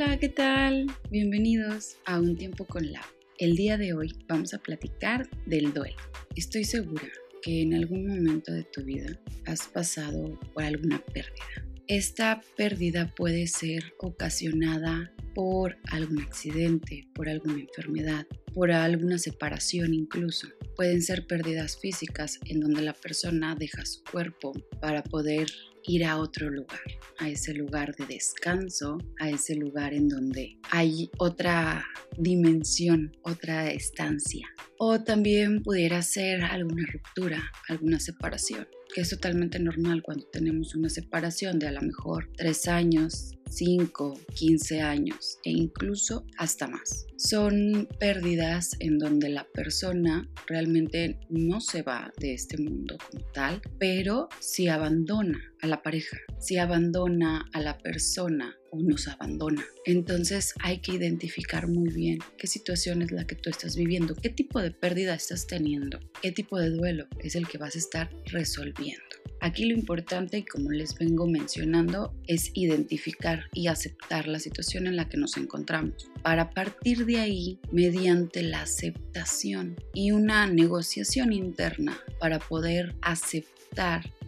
Hola, ¿qué tal? Bienvenidos a Un Tiempo con la. El día de hoy vamos a platicar del duelo. Estoy segura que en algún momento de tu vida has pasado por alguna pérdida. Esta pérdida puede ser ocasionada por algún accidente, por alguna enfermedad, por alguna separación incluso. Pueden ser pérdidas físicas en donde la persona deja su cuerpo para poder ir a otro lugar, a ese lugar de descanso, a ese lugar en donde hay otra dimensión, otra estancia. O también pudiera ser alguna ruptura, alguna separación, que es totalmente normal cuando tenemos una separación de a lo mejor tres años, 5, 15 años e incluso hasta más. Son pérdidas en donde la persona realmente no se va de este mundo como tal, pero si abandona a la pareja, si abandona a la persona o nos abandona. Entonces hay que identificar muy bien qué situación es la que tú estás viviendo, qué tipo de pérdida estás teniendo, qué tipo de duelo es el que vas a estar resolviendo. Aquí lo importante, y como les vengo mencionando, es identificar y aceptar la situación en la que nos encontramos, para partir de ahí, mediante la aceptación y una negociación interna, para poder aceptar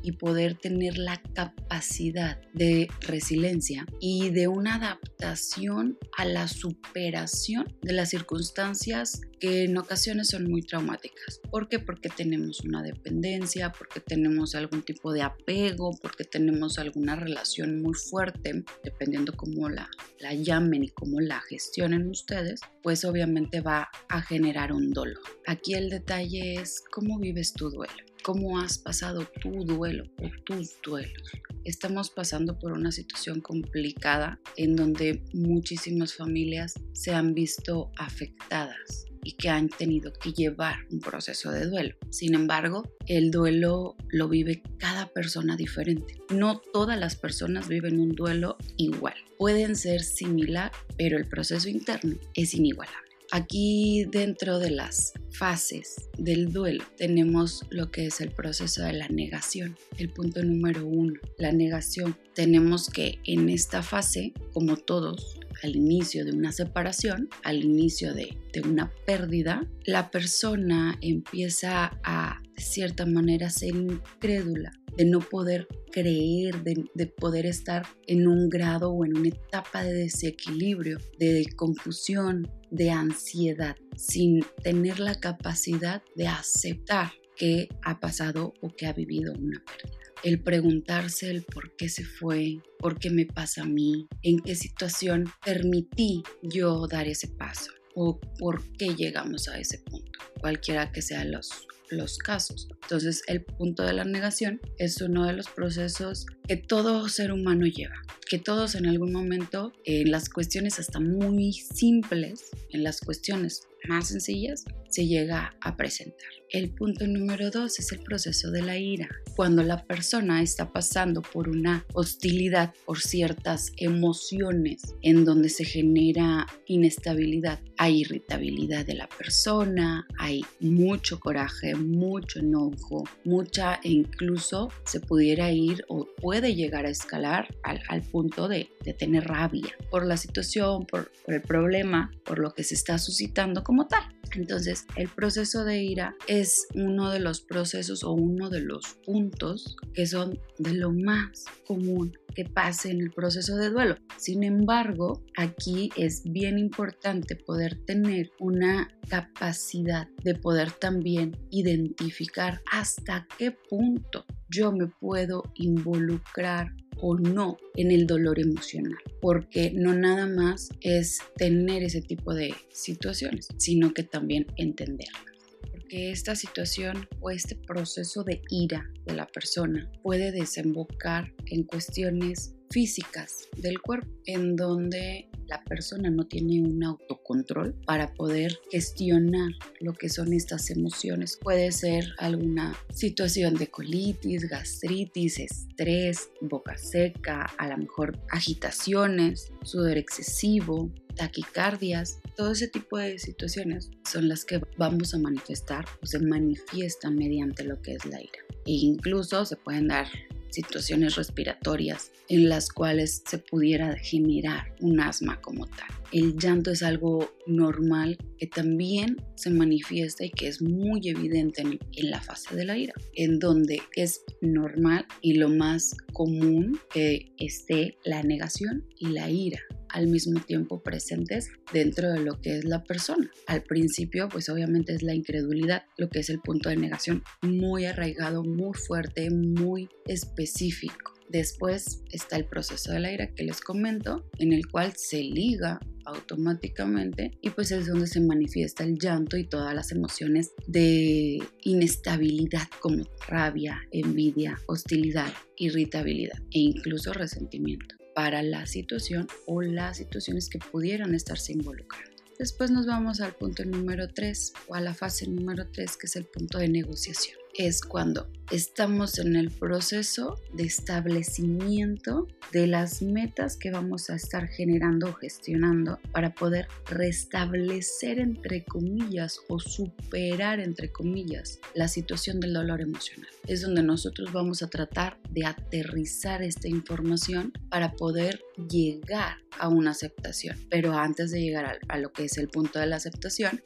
y poder tener la capacidad de resiliencia y de una adaptación a la superación de las circunstancias que en ocasiones son muy traumáticas. ¿Por qué? Porque tenemos una dependencia, porque tenemos algún tipo de apego, porque tenemos alguna relación muy fuerte, dependiendo cómo la, la llamen y cómo la gestionen ustedes, pues obviamente va a generar un dolor. Aquí el detalle es cómo vives tu duelo cómo has pasado tu duelo o tus duelos. Estamos pasando por una situación complicada en donde muchísimas familias se han visto afectadas y que han tenido que llevar un proceso de duelo. Sin embargo, el duelo lo vive cada persona diferente. No todas las personas viven un duelo igual. Pueden ser similar, pero el proceso interno es inigualable. Aquí dentro de las fases del duelo tenemos lo que es el proceso de la negación. El punto número uno, la negación. Tenemos que en esta fase, como todos, al inicio de una separación, al inicio de, una pérdida, la persona empieza a, de cierta manera, ser incrédula de no poder creer, de, poder estar en un grado o en una etapa de desequilibrio, de confusión, de ansiedad, sin tener la capacidad de aceptar que ha pasado o que ha vivido una pérdida. El preguntarse el por qué se fue, por qué me pasa a mí, en qué situación permití yo dar ese paso o por qué llegamos a ese punto, cualquiera que sean los, los casos. Entonces, el punto de la negación es uno de los procesos que todo ser humano lleva, que todos en algún momento, en las cuestiones hasta muy simples, en las cuestiones más sencillas, se llega a presentar. El punto número dos es el proceso de la ira. Cuando la persona está pasando por una hostilidad, por ciertas emociones en donde se genera inestabilidad, hay irritabilidad de la persona, hay mucho coraje, mucho enojo, mucha e incluso se pudiera ir o puede llegar a escalar al, punto de, tener rabia por la situación, por el problema, por lo que se está suscitando como tal. Entonces, el proceso de ira es uno de los procesos o uno de los puntos que son de lo más común que pase en el proceso de duelo. Sin embargo, aquí es bien importante poder tener una capacidad de poder también identificar hasta qué punto yo me puedo involucrar o no en el dolor emocional, porque no nada más es tener ese tipo de situaciones, sino que también entenderlas. Porque esta situación o este proceso de ira de la persona puede desembocar en cuestiones físicas del cuerpo, en donde la persona no tiene un autocontrol para poder gestionar lo que son estas emociones. Puede ser alguna situación de colitis, gastritis, estrés, boca seca, a lo mejor agitaciones, sudor excesivo, taquicardias, todo ese tipo de situaciones son las que vamos a manifestar o se manifiestan mediante lo que es la ira. E incluso se pueden dar situaciones respiratorias en las cuales se pudiera generar un asma como tal. El llanto es algo normal que también se manifiesta y que es muy evidente en, en, la fase de la ira, en donde es normal y lo más común que esté la negación y la ira al mismo tiempo presentes dentro de lo que es la persona. Al principio, pues obviamente es la incredulidad, lo que es el punto de negación muy arraigado, muy fuerte, muy específico. Después está el proceso de la ira que les comento, en el cual se liga automáticamente y pues es donde se manifiesta el llanto y todas las emociones de inestabilidad como rabia, envidia, hostilidad, irritabilidad e incluso resentimiento para la situación o las situaciones que pudieran estarse involucrando. Después nos vamos al punto número 3 o a la fase número 3 que es el punto de negociación es cuando estamos en el proceso de establecimiento de las metas que vamos a estar generando o gestionando para poder restablecer entre comillas o superar entre comillas la situación del dolor emocional. Es donde nosotros vamos a tratar de aterrizar esta información para poder llegar a una aceptación. Pero antes de llegar a, lo que es el punto de la aceptación,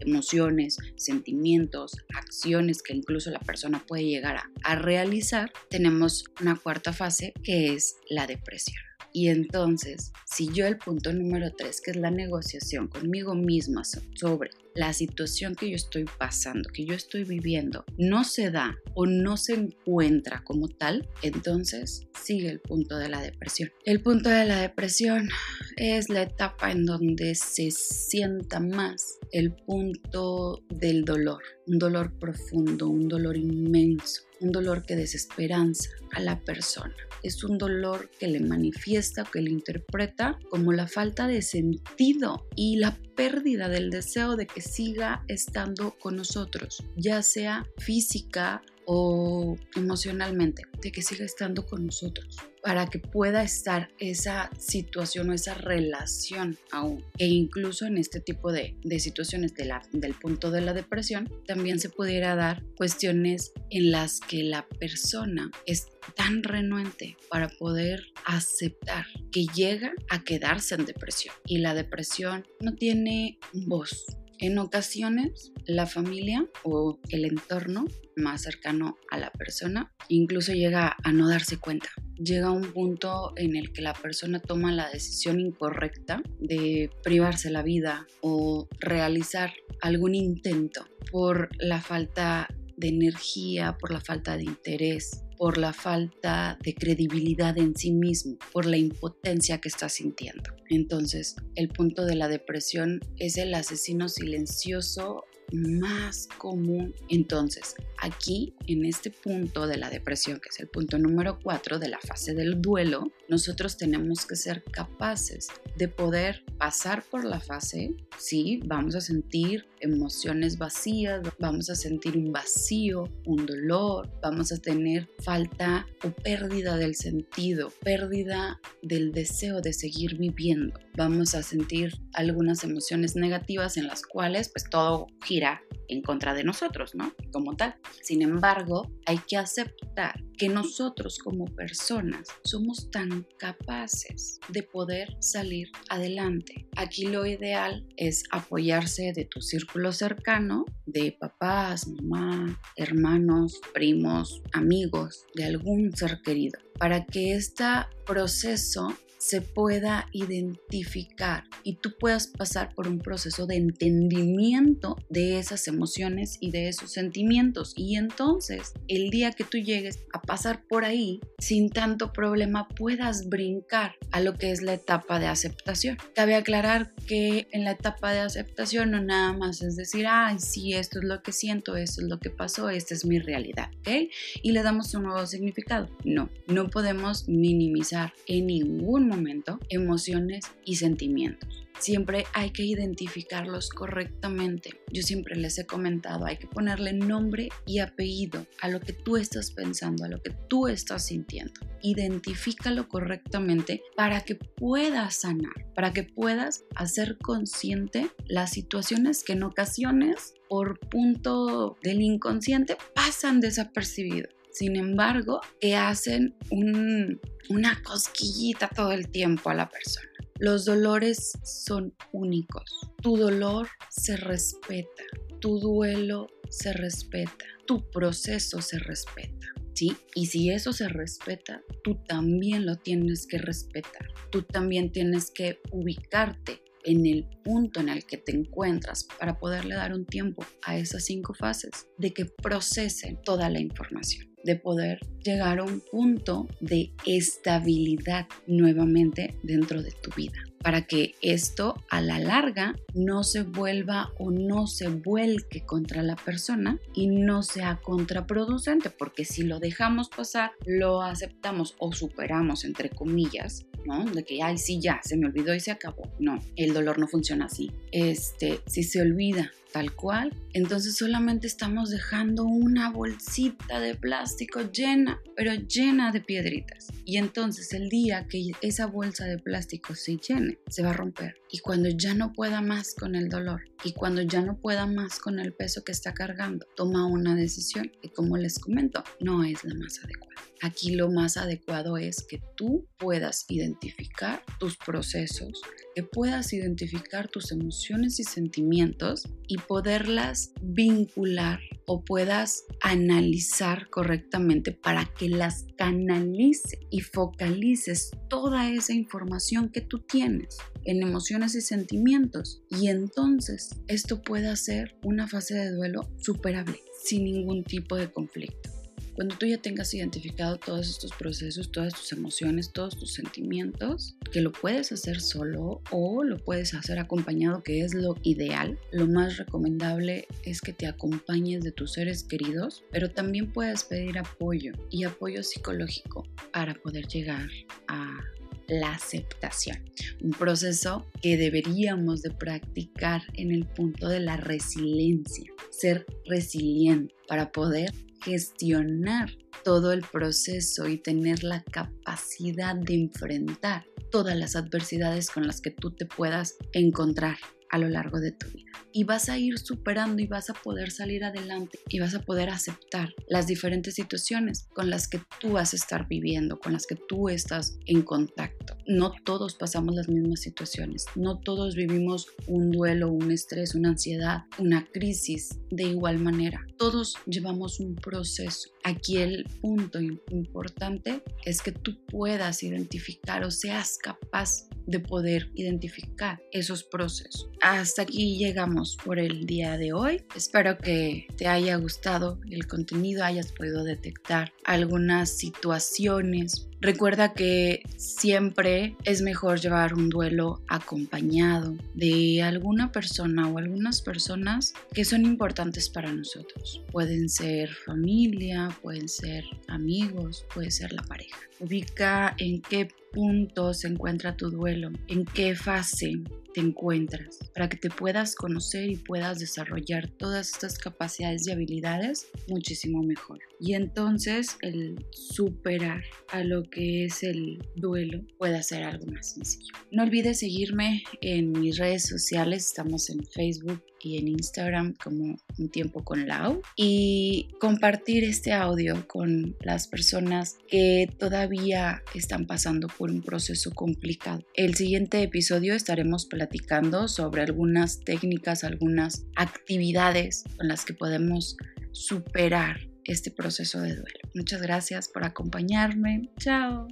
emociones, sentimientos, acciones que incluso la persona puede llegar a, realizar, tenemos una cuarta fase que es la depresión. Y entonces, si yo el punto número tres, que es la negociación conmigo misma sobre la situación que yo estoy pasando, que yo estoy viviendo, no se da o no se encuentra como tal, entonces sigue el punto de la depresión. El punto de la depresión es la etapa en donde se sienta más el punto del dolor, un dolor profundo, un dolor inmenso, un dolor que desesperanza a la persona. Es un dolor que le manifiesta, que le interpreta como la falta de sentido y la pérdida del deseo de que siga estando con nosotros, ya sea física o emocionalmente, de que siga estando con nosotros, para que pueda estar esa situación o esa relación aún. E incluso en este tipo de, de situaciones de la, del punto de la depresión, también se pudiera dar cuestiones en las que la persona es tan renuente para poder aceptar que llega a quedarse en depresión. Y la depresión no tiene voz, en ocasiones, la familia o el entorno más cercano a la persona incluso llega a no darse cuenta. Llega a un punto en el que la persona toma la decisión incorrecta de privarse la vida o realizar algún intento por la falta de energía, por la falta de interés, por la falta de credibilidad en sí mismo, por la impotencia que está sintiendo. Entonces, el punto de la depresión es el asesino silencioso más común. Entonces, aquí, en este punto de la depresión, que es el punto número 4 de la fase del duelo, nosotros tenemos que ser capaces de poder pasar por la fase, sí, vamos a sentir emociones vacías, vamos a sentir un vacío, un dolor, vamos a tener falta o pérdida del sentido, pérdida del deseo de seguir viviendo. Vamos a sentir algunas emociones negativas en las cuales pues todo gira en contra de nosotros, ¿no? Como tal. Sin embargo, hay que aceptar que nosotros como personas somos tan capaces de poder salir adelante. Aquí lo ideal es apoyarse de tu círculo cercano, de papás, mamá, hermanos, primos, amigos, de algún ser querido, para que este proceso se pueda identificar y tú puedas pasar por un proceso de entendimiento de esas emociones y de esos sentimientos. Y entonces, el día que tú llegues a pasar por ahí sin tanto problema, puedas brincar a lo que es la etapa de aceptación. Cabe aclarar que en la etapa de aceptación no nada más es decir, ay, sí, esto es lo que siento, esto es lo que pasó, esta es mi realidad, ¿ok? Y le damos un nuevo significado. No, no podemos minimizar en ningún momento emociones y sentimientos. Siempre hay que identificarlos correctamente. Yo siempre les he comentado, hay que ponerle nombre y apellido a lo que tú estás pensando, a lo que tú estás sintiendo. Identifícalo correctamente para que puedas sanar, para que puedas hacer consciente las situaciones que en ocasiones por punto del inconsciente pasan desapercibidos sin embargo, que hacen una cosquillita todo el tiempo a la persona. Los dolores son únicos. Tu dolor se respeta, tu duelo se respeta, tu proceso se respeta. ¿Sí? Y si eso se respeta, tú también lo tienes que respetar. Tú también tienes que ubicarte en el punto en el que te encuentras para poderle dar un tiempo a esas cinco fases de que procesen toda la información de poder llegar a un punto de estabilidad nuevamente dentro de tu vida para que esto a la larga no se vuelva o no se vuelque contra la persona y no sea contraproducente, porque si lo dejamos pasar, lo aceptamos o superamos, entre comillas, ¿no? De que, ay, sí, ya, se me olvidó y se acabó. No, el dolor no funciona así. Este, si se olvida tal cual, entonces solamente estamos dejando una bolsita de plástico llena, pero llena de piedritas. Y entonces el día que esa bolsa de plástico se llene, se va a romper. Y cuando ya no pueda más con el dolor y cuando ya no pueda más con el peso que está cargando, toma una decisión que como les comento, no es la más adecuada. Aquí lo más adecuado es que tú puedas identificar tus procesos, que puedas identificar tus emociones y sentimientos y poderlas vincular o puedas analizar correctamente para que las canalice y focalices toda esa información que tú tienes en emociones y sentimientos. Y entonces esto pueda ser una fase de duelo superable sin ningún tipo de conflicto. Cuando tú ya tengas identificado todos estos procesos, todas tus emociones, todos tus sentimientos, que lo puedes hacer solo o lo puedes hacer acompañado, que es lo ideal, lo más recomendable es que te acompañes de tus seres queridos, pero también puedes pedir apoyo y apoyo psicológico para poder llegar a la aceptación, un proceso que deberíamos de practicar en el punto de la resiliencia, ser resiliente para poder gestionar todo el proceso y tener la capacidad de enfrentar todas las adversidades con las que tú te puedas encontrar a lo largo de tu vida. Y vas a ir superando y vas a poder salir adelante y vas a poder aceptar las diferentes situaciones con las que tú vas a estar viviendo, con las que tú estás en contacto. No todos pasamos las mismas situaciones, no todos vivimos un duelo, un estrés, una ansiedad, una crisis de igual manera. Todos llevamos un proceso. Aquí el punto importante es que tú puedas identificar o seas capaz de poder identificar esos procesos. Hasta aquí llegamos por el día de hoy. Espero que te haya gustado el contenido, hayas podido detectar algunas situaciones Recuerda que siempre es mejor llevar un duelo acompañado de alguna persona o algunas personas que son importantes para nosotros. Pueden ser familia, pueden ser amigos, puede ser la pareja. Ubica en qué punto se encuentra tu duelo, en qué fase encuentras, para que te puedas conocer y puedas desarrollar todas estas capacidades y habilidades muchísimo mejor. Y entonces el superar a lo que es el duelo puede ser algo más sencillo. No olvides seguirme en mis redes sociales, estamos en Facebook, y en Instagram como un tiempo con Lau y compartir este audio con las personas que todavía están pasando por un proceso complicado. El siguiente episodio estaremos platicando sobre algunas técnicas, algunas actividades con las que podemos superar este proceso de duelo. Muchas gracias por acompañarme. Chao.